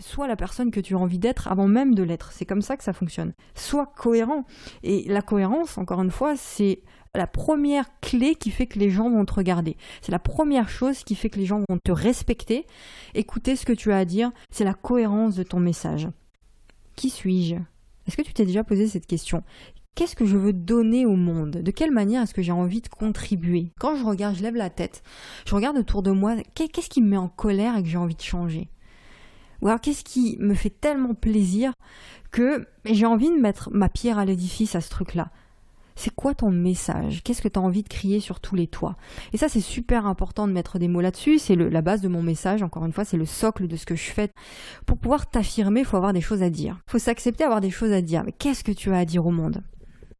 Sois la personne que tu as envie d'être avant même de l'être. C'est comme ça que ça fonctionne. Sois cohérent. Et la cohérence, encore une fois, c'est la première clé qui fait que les gens vont te regarder. C'est la première chose qui fait que les gens vont te respecter, écouter ce que tu as à dire. C'est la cohérence de ton message. Qui suis-je? Est-ce que tu t'es déjà posé cette question? Qu'est-ce que je veux donner au monde? De quelle manière est-ce que j'ai envie de contribuer? Quand je regarde, je lève la tête, je regarde autour de moi, qu'est-ce qui me met en colère et que j'ai envie de changer? Ou alors qu'est-ce qui me fait tellement plaisir que j'ai envie de mettre ma pierre à l'édifice à ce truc-là? C'est quoi ton message? Qu'est-ce que tu as envie de crier sur tous les toits? Et ça, c'est super important de mettre des mots là-dessus. C'est la base de mon message, encore une fois, c'est le socle de ce que je fais. Pour pouvoir t'affirmer, il faut avoir des choses à dire. Il faut s'accepter avoir des choses à dire. Mais qu'est-ce que tu as à dire au monde?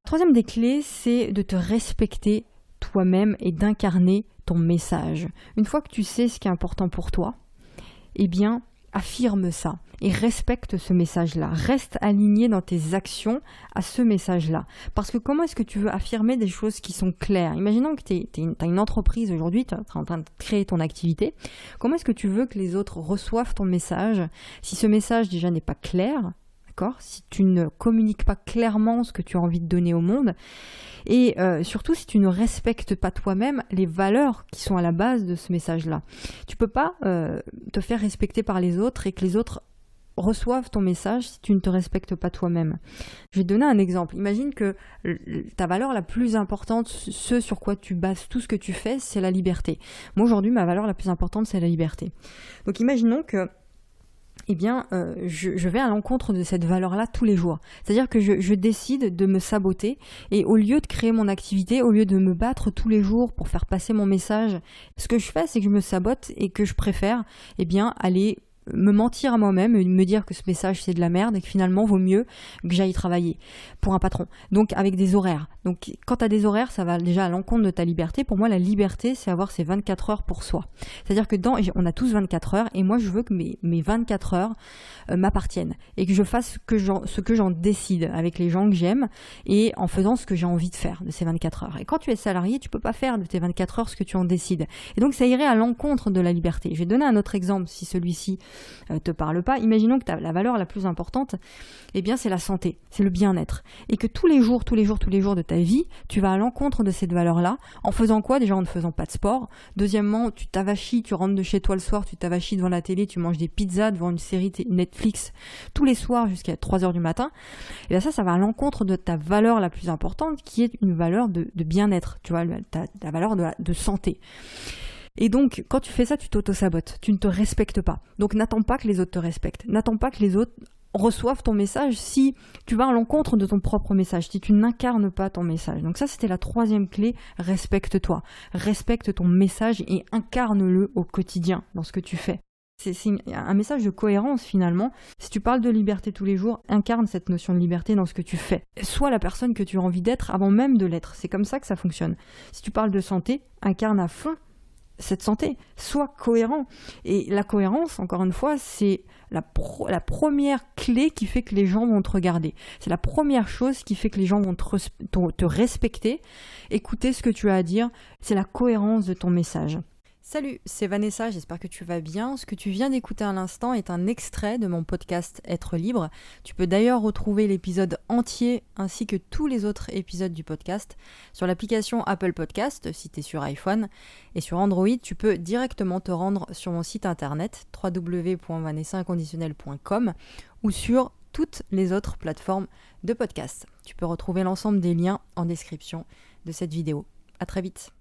Troisième des clés, c'est de te respecter toi-même et d'incarner ton message. Une fois que tu sais ce qui est important pour toi, eh bien, affirme ça et respecte ce message-là. Reste aligné dans tes actions à ce message-là. Parce que comment est-ce que tu veux affirmer des choses qui sont claires? Imaginons que tu as une entreprise aujourd'hui, tu es en train de créer ton activité. Comment est-ce que tu veux que les autres reçoivent ton message? Si ce message déjà n'est pas clair si tu ne communiques pas clairement ce que tu as envie de donner au monde, et euh, surtout si tu ne respectes pas toi-même les valeurs qui sont à la base de ce message-là. Tu peux pas euh, te faire respecter par les autres et que les autres reçoivent ton message si tu ne te respectes pas toi-même. Je vais te donner un exemple. Imagine que ta valeur la plus importante, ce sur quoi tu bases tout ce que tu fais, c'est la liberté. Moi aujourd'hui, ma valeur la plus importante, c'est la liberté. Donc imaginons que eh bien, euh, je, vais à l'encontre de cette valeur-là tous les jours. C'est-à-dire que je, décide de me saboter et au lieu de créer mon activité, au lieu de me battre tous les jours pour faire passer mon message, ce que je fais, c'est que je me sabote et que je préfère, eh bien, aller me mentir à moi-même et me dire que ce message c'est de la merde et que finalement vaut mieux que j'aille travailler pour un patron. Donc avec des horaires. Donc quand tu as des horaires, ça va déjà à l'encontre de ta liberté. Pour moi, la liberté, c'est avoir ces 24 heures pour soi. C'est-à-dire que dans, on a tous 24 heures et moi je veux que mes, mes 24 heures euh, m'appartiennent et que je fasse ce que j'en, décide avec les gens que j'aime et en faisant ce que j'ai envie de faire de ces 24 heures. Et quand tu es salarié, tu peux pas faire de tes 24 heures ce que tu en décides. Et donc ça irait à l'encontre de la liberté. Je vais donner un autre exemple si celui-ci te parle pas, imaginons que la valeur la plus importante, eh bien c'est la santé, c'est le bien-être. Et que tous les jours, tous les jours, tous les jours de ta vie, tu vas à l'encontre de cette valeur-là, en faisant quoi? Déjà en ne faisant pas de sport. Deuxièmement, tu t'avachis, tu rentres de chez toi le soir, tu t'avachis devant la télé, tu manges des pizzas devant une série Netflix tous les soirs jusqu'à 3 heures du matin. Et bien ça, ça va à l'encontre de ta valeur la plus importante, qui est une valeur de, bien-être, tu vois, ta, valeur de santé. Et donc, quand tu fais ça, tu t'auto-sabotes, tu ne te respectes pas. Donc, n'attends pas que les autres te respectent. N'attends pas que les autres reçoivent ton message si tu vas à l'encontre de ton propre message, si tu n'incarnes pas ton message. Donc ça, c'était la troisième clé, respecte-toi. Respecte ton message et incarne-le au quotidien dans ce que tu fais. C'est un message de cohérence finalement. Si tu parles de liberté tous les jours, incarne cette notion de liberté dans ce que tu fais. Sois la personne que tu as envie d'être avant même de l'être. C'est comme ça que ça fonctionne. Si tu parles de santé, incarne à fond cette santé. soit cohérent. Et la cohérence, encore une fois, c'est la, première clé qui fait que les gens vont te regarder. C'est la première chose qui fait que les gens vont te respecter, écouter ce que tu as à dire. C'est la cohérence de ton message. Salut, c'est Vanessa, j'espère que tu vas bien. Ce que tu viens d'écouter à l'instant est un extrait de mon podcast Être libre. Tu peux d'ailleurs retrouver l'épisode entier ainsi que tous les autres épisodes du podcast sur l'application Apple Podcast si tu es sur iPhone. Et sur Android, tu peux directement te rendre sur mon site internet www.vanessainconditionnel.com ou sur toutes les autres plateformes de podcast. Tu peux retrouver l'ensemble des liens en description de cette vidéo. À très vite.